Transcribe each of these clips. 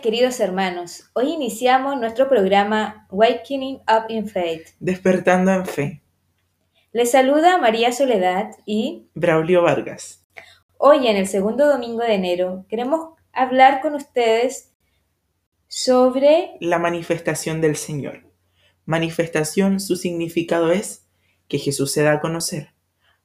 queridos hermanos. Hoy iniciamos nuestro programa Wakening Up in Faith. Despertando en Fe. Les saluda María Soledad y Braulio Vargas. hoy en el segundo domingo de enero queremos hablar con ustedes sobre La manifestación del Señor. Manifestación, su significado es que Jesús se da a conocer.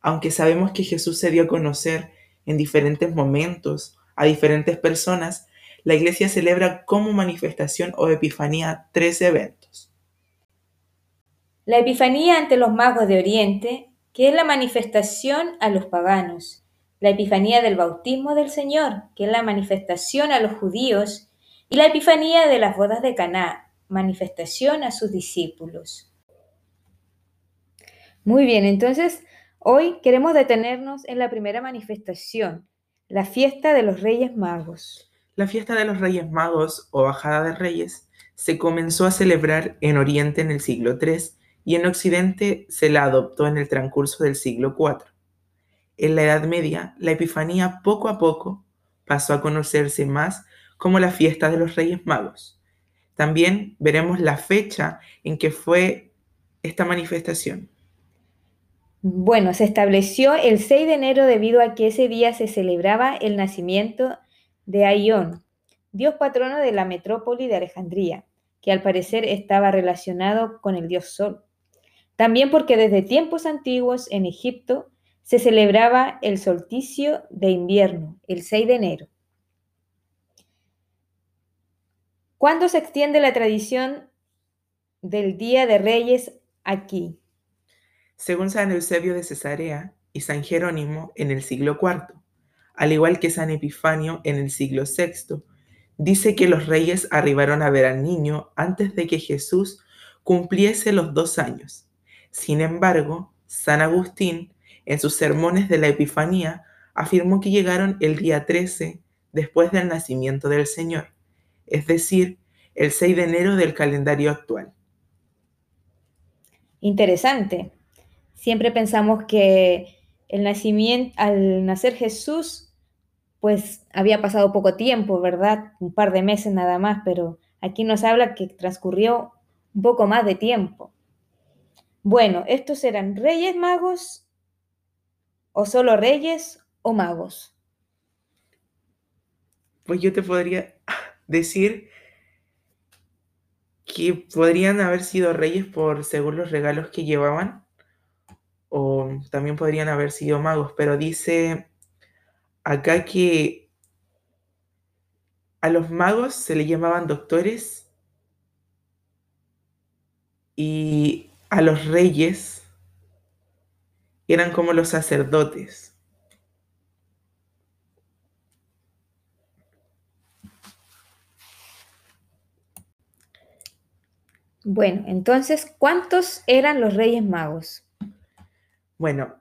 Aunque sabemos que Jesús se dio a conocer en diferentes momentos a diferentes personas, la Iglesia celebra como manifestación o epifanía tres eventos. la Epifanía ante los magos de Oriente, que es la manifestación a los paganos, la Epifanía del bautismo del Señor, que es la manifestación a los judíos, y la Epifanía de las bodas de Caná, manifestación a sus discípulos. Muy bien, entonces hoy queremos detenernos en la primera manifestación, la fiesta de los Reyes Magos. La fiesta de los Reyes Magos o Bajada de Reyes se comenzó a celebrar en Oriente en el siglo III y en Occidente se la adoptó en el transcurso del siglo IV. En la Edad Media, la Epifanía poco a poco pasó a conocerse más como la fiesta de los Reyes Magos. También veremos la fecha en que fue esta manifestación. Bueno, se estableció el 6 de enero debido a que ese día se celebraba el nacimiento de Aión, dios patrono de la metrópoli de Alejandría, que al parecer estaba relacionado con el dios Sol. También porque desde tiempos antiguos en Egipto se celebraba el solsticio de invierno, el 6 de enero. ¿Cuándo se extiende la tradición del Día de Reyes aquí? Según San Eusebio de Cesarea y San Jerónimo en el siglo IV, al igual que San Epifanio en el siglo VI, dice que los reyes arribaron a ver al niño antes de que Jesús cumpliese los dos años. Sin embargo, San Agustín, en sus sermones de la Epifanía, afirmó que llegaron el día 13 después del nacimiento del Señor, es decir, el 6 de enero del calendario actual. Interesante. Siempre pensamos que el nacimiento, al nacer Jesús, pues había pasado poco tiempo, ¿verdad? Un par de meses nada más, pero aquí nos habla que transcurrió un poco más de tiempo. Bueno, ¿estos eran reyes magos o solo reyes o magos? Pues yo te podría decir que podrían haber sido reyes por según los regalos que llevaban, o también podrían haber sido magos, pero dice acá que a los magos se le llamaban doctores y a los reyes eran como los sacerdotes. Bueno, entonces, ¿cuántos eran los reyes magos? Bueno,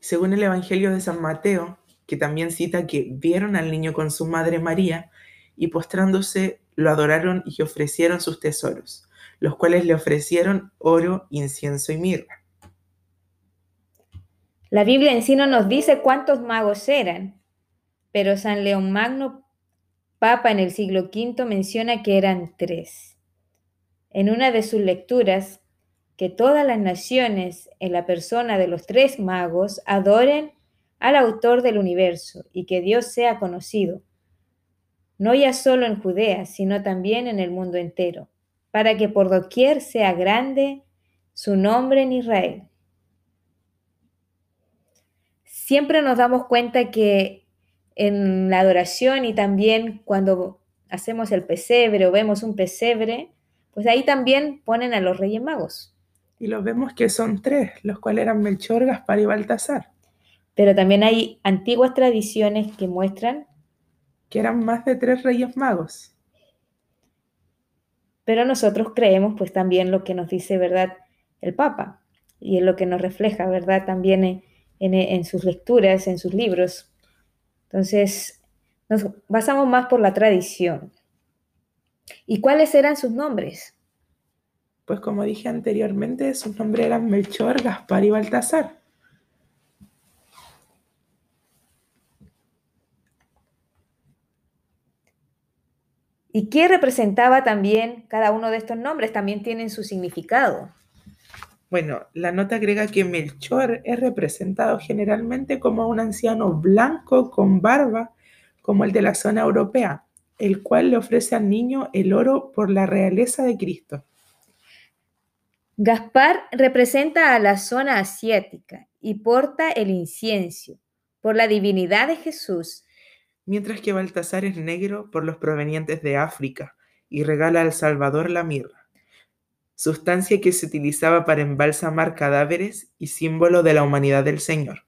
según el Evangelio de San Mateo, que también cita que vieron al niño con su madre María y postrándose lo adoraron y ofrecieron sus tesoros, los cuales le ofrecieron oro, incienso y mirra. La Biblia en sí no nos dice cuántos magos eran, pero San León Magno, Papa en el siglo V, menciona que eran tres. En una de sus lecturas, que todas las naciones en la persona de los tres magos adoren al autor del universo y que Dios sea conocido, no ya solo en Judea, sino también en el mundo entero, para que por doquier sea grande su nombre en Israel. Siempre nos damos cuenta que en la adoración y también cuando hacemos el pesebre o vemos un pesebre, pues ahí también ponen a los reyes magos. Y los vemos que son tres, los cuales eran Melchor, Gaspar y Baltasar, Pero también hay antiguas tradiciones que muestran, que eran más de tres reyes magos. pero nosotros creemos pues también lo que nos dice, ¿verdad? El Papa. Y es lo que nos refleja, ¿verdad? También en, en- en sus lecturas, en sus libros. Entonces, nos basamos más por la tradición. ¿Y cuáles eran sus nombres? Pues como dije anteriormente, sus nombres eran Melchor, Gaspar y Baltasar. ¿Y qué representaba también cada uno de estos nombres? También tienen su significado. Bueno, la nota agrega que Melchor es representado generalmente como un anciano blanco con barba, como el de la zona europea, el cual le ofrece al niño el oro por la realeza de Cristo. Gaspar representa a la zona asiática y porta el incienso por la divinidad de Jesús. Mientras que Baltasar es negro por los provenientes de África y regala al Salvador la mirra, sustancia que se utilizaba para embalsamar cadáveres y símbolo de la humanidad del Señor.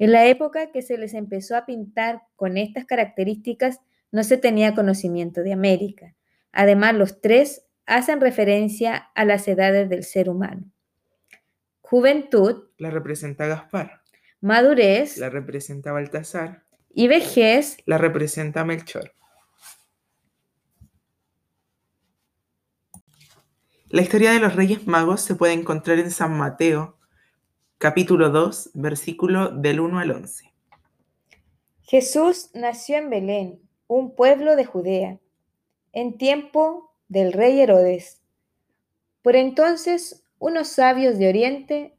En la época que se les empezó a pintar con estas características, no se tenía conocimiento de América. Además, los tres hacen referencia a las edades del ser humano. Juventud. La representa Gaspar. Madurez. La representa Baltasar. Y vejez. La representa Melchor. La historia de los Reyes Magos se puede encontrar en San Mateo, capítulo 2, versículo del 1 al 11. Jesús nació en Belén, un pueblo de Judea, en tiempo del rey Herodes. Por entonces unos sabios de Oriente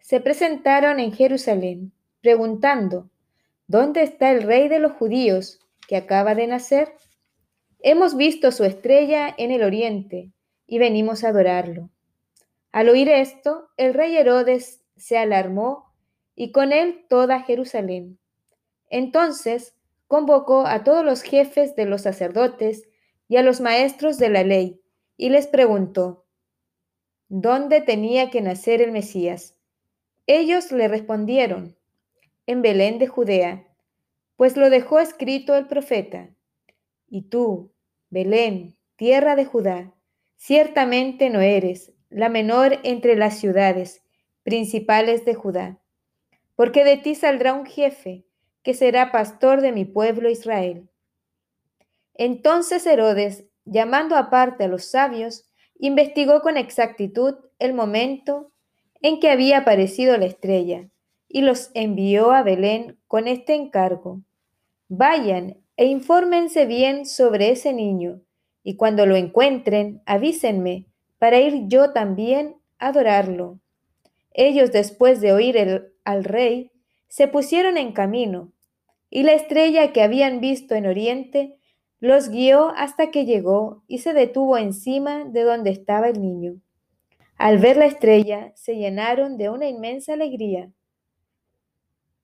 se presentaron en Jerusalén, preguntando, ¿Dónde está el rey de los judíos que acaba de nacer? Hemos visto su estrella en el oriente y venimos a adorarlo. Al oír esto, el rey Herodes se alarmó y con él toda Jerusalén. Entonces convocó a todos los jefes de los sacerdotes y a los maestros de la ley, y les preguntó, ¿dónde tenía que nacer el Mesías? Ellos le respondieron, en Belén de Judea, pues lo dejó escrito el profeta. Y tú, Belén, tierra de Judá, ciertamente no eres la menor entre las ciudades principales de Judá, porque de ti saldrá un jefe que será pastor de mi pueblo Israel. Entonces Herodes, llamando aparte a los sabios, investigó con exactitud el momento en que había aparecido la estrella y los envió a Belén con este encargo. Vayan e infórmense bien sobre ese niño, y cuando lo encuentren, avísenme para ir yo también a adorarlo. Ellos, después de oír al rey, se pusieron en camino, y la estrella que habían visto en oriente los guió hasta que llegó y se detuvo encima de donde estaba el niño. Al ver la estrella, se llenaron de una inmensa alegría.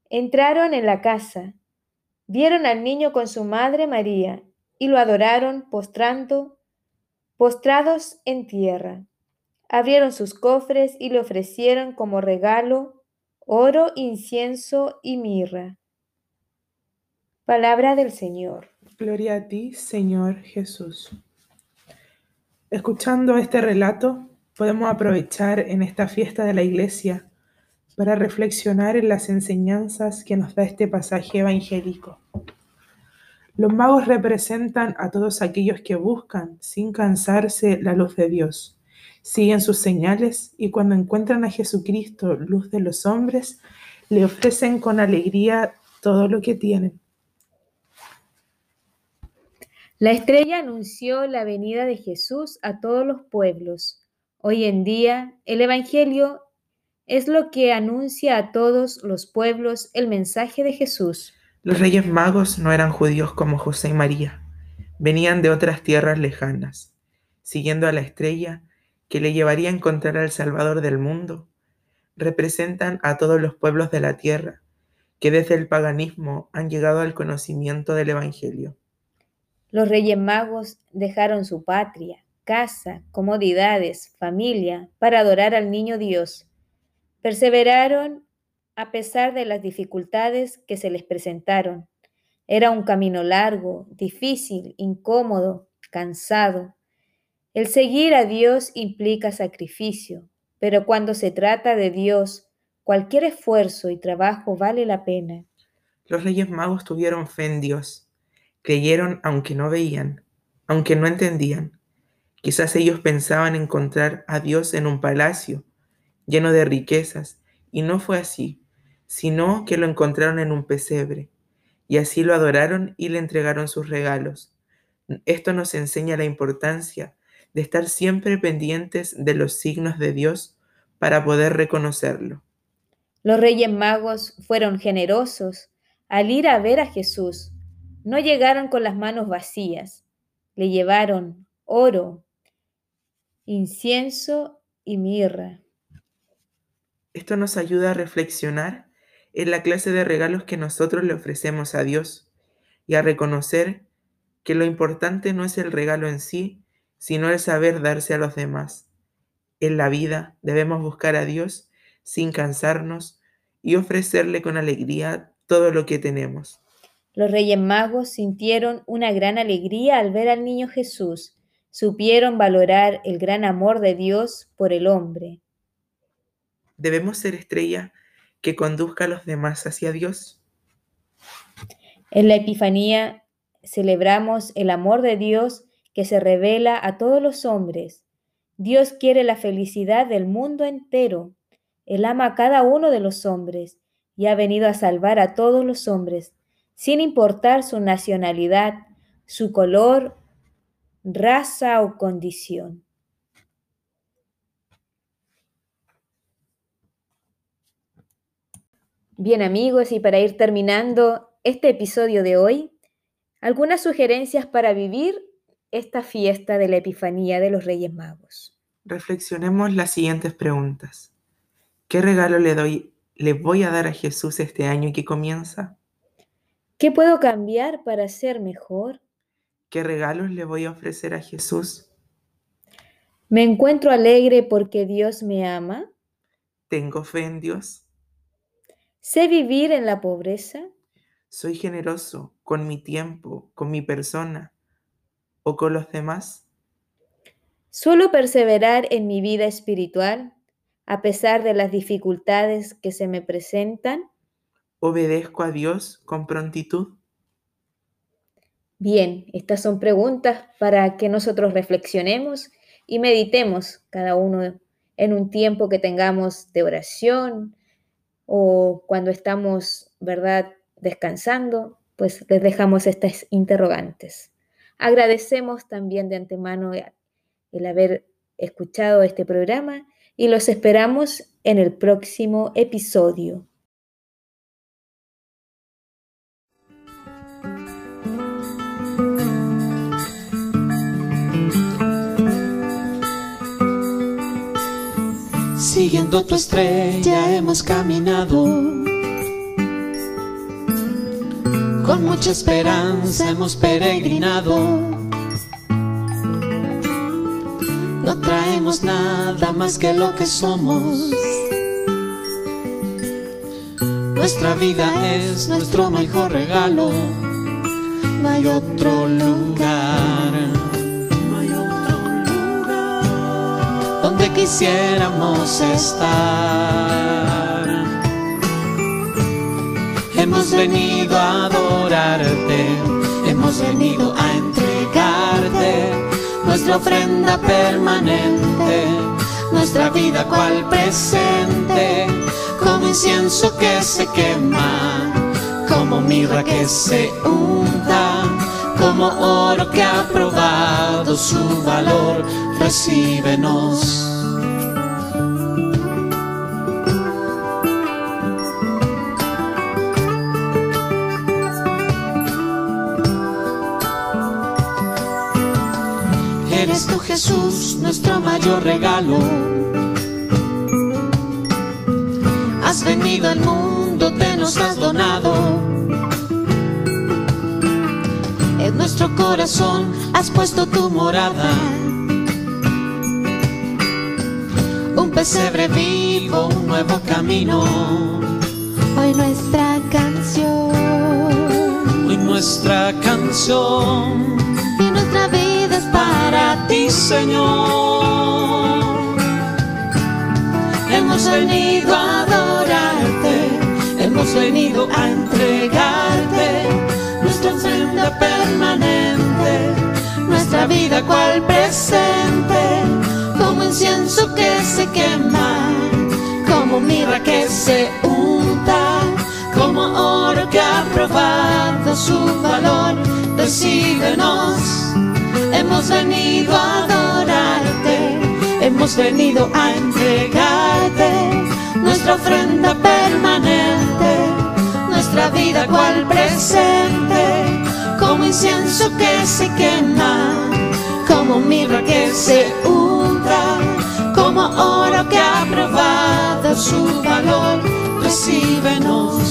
Entraron en la casa, vieron al niño con su madre María y lo adoraron postrando, postrados en tierra. Abrieron sus cofres y le ofrecieron como regalo oro, incienso y mirra. Palabra del Señor. Gloria a ti, Señor Jesús. Escuchando este relato, podemos aprovechar en esta fiesta de la iglesia para reflexionar en las enseñanzas que nos da este pasaje evangélico. Los magos representan a todos aquellos que buscan, sin cansarse, la luz de Dios. Siguen sus señales y cuando encuentran a Jesucristo, luz de los hombres, le ofrecen con alegría todo lo que tienen. La estrella anunció la venida de Jesús a todos los pueblos. Hoy en día, el Evangelio es lo que anuncia a todos los pueblos el mensaje de Jesús. Los reyes magos no eran judíos como José y María. Venían de otras tierras lejanas, siguiendo a la estrella que le llevaría a encontrar al Salvador del mundo. Representan a todos los pueblos de la tierra que desde el paganismo han llegado al conocimiento del Evangelio. Los reyes magos dejaron su patria, casa, comodidades, familia, para adorar al niño Dios. Perseveraron a pesar de las dificultades que se les presentaron. Era un camino largo, difícil, incómodo, cansado. El seguir a Dios implica sacrificio, pero cuando se trata de Dios, cualquier esfuerzo y trabajo vale la pena. Los reyes magos tuvieron fe en Dios Creyeron aunque no veían, aunque no entendían. Quizás ellos pensaban encontrar a Dios en un palacio lleno de riquezas, y no fue así, sino que lo encontraron en un pesebre, y así lo adoraron y le entregaron sus regalos. Esto nos enseña la importancia de estar siempre pendientes de los signos de Dios para poder reconocerlo. Los reyes magos fueron generosos al ir a ver a Jesús. No llegaron con las manos vacías, le llevaron oro, incienso y mirra. Esto nos ayuda a reflexionar en la clase de regalos que nosotros le ofrecemos a Dios y a reconocer que lo importante no es el regalo en sí, sino el saber darse a los demás. En la vida debemos buscar a Dios sin cansarnos y ofrecerle con alegría todo lo que tenemos. Los reyes magos sintieron una gran alegría al ver al niño Jesús, supieron valorar el gran amor de Dios por el hombre. Debemos ser estrella que conduzca a los demás hacia Dios. En la Epifanía celebramos el amor de Dios que se revela a todos los hombres. Dios quiere la felicidad del mundo entero. Él ama a cada uno de los hombres y ha venido a salvar a todos los hombres, sin importar su nacionalidad, su color, raza o condición. Bien amigos, y para ir terminando este episodio de hoy, algunas sugerencias para vivir esta fiesta de la Epifanía de los Reyes Magos. Reflexionemos las siguientes preguntas. ¿Qué regalo le doy, le voy a dar a Jesús este año que comienza? ¿Qué puedo cambiar para ser mejor? ¿Qué regalos le voy a ofrecer a Jesús? ¿Me encuentro alegre porque Dios me ama? ¿Tengo fe en Dios? ¿Sé vivir en la pobreza? ¿Soy generoso con mi tiempo, con mi persona o con los demás? ¿Suelo perseverar en mi vida espiritual a pesar de las dificultades que se me presentan? ¿Obedezco a Dios con prontitud? Bien, estas son preguntas para que nosotros reflexionemos y meditemos cada uno en un tiempo que tengamos de oración o cuando estamos, ¿verdad?, descansando, pues les dejamos estas interrogantes. Agradecemos también de antemano el haber escuchado este programa y los esperamos en el próximo episodio. Siguiendo tu estrella hemos caminado con mucha esperanza hemos peregrinado. No traemos nada más que lo que somos. Nuestra vida es nuestro mejor regalo. No hay quisiéramos estar. Hemos venido a adorarte, hemos venido a entregarte nuestra ofrenda permanente, nuestra vida cual presente, como incienso que se quema, como mirra que se unta, como oro que ha su valor, recíbenos. Eres tú Jesús, nuestro mayor regalo. Has venido al mundo, te nos has donado. En nuestro corazón has puesto tu morada. Un pesebre vivo, un nuevo camino. Hoy nuestra canción. Hoy nuestra canción. Y nuestra vida es para ti, Señor. Hemos venido a adorarte, hemos venido a entregarte nuestra ofrenda permanente, nuestra vida cual presente, como incienso que se quema, como mirra que se unta, como oro que ha probado su valor, recíbenos hemos venido a adorarte, hemos venido a entregarte nuestra ofrenda permanente, nuestra vida cual presente, como incienso que se quema, como mirra que se unta, como oro que ha probado su valor, recíbenos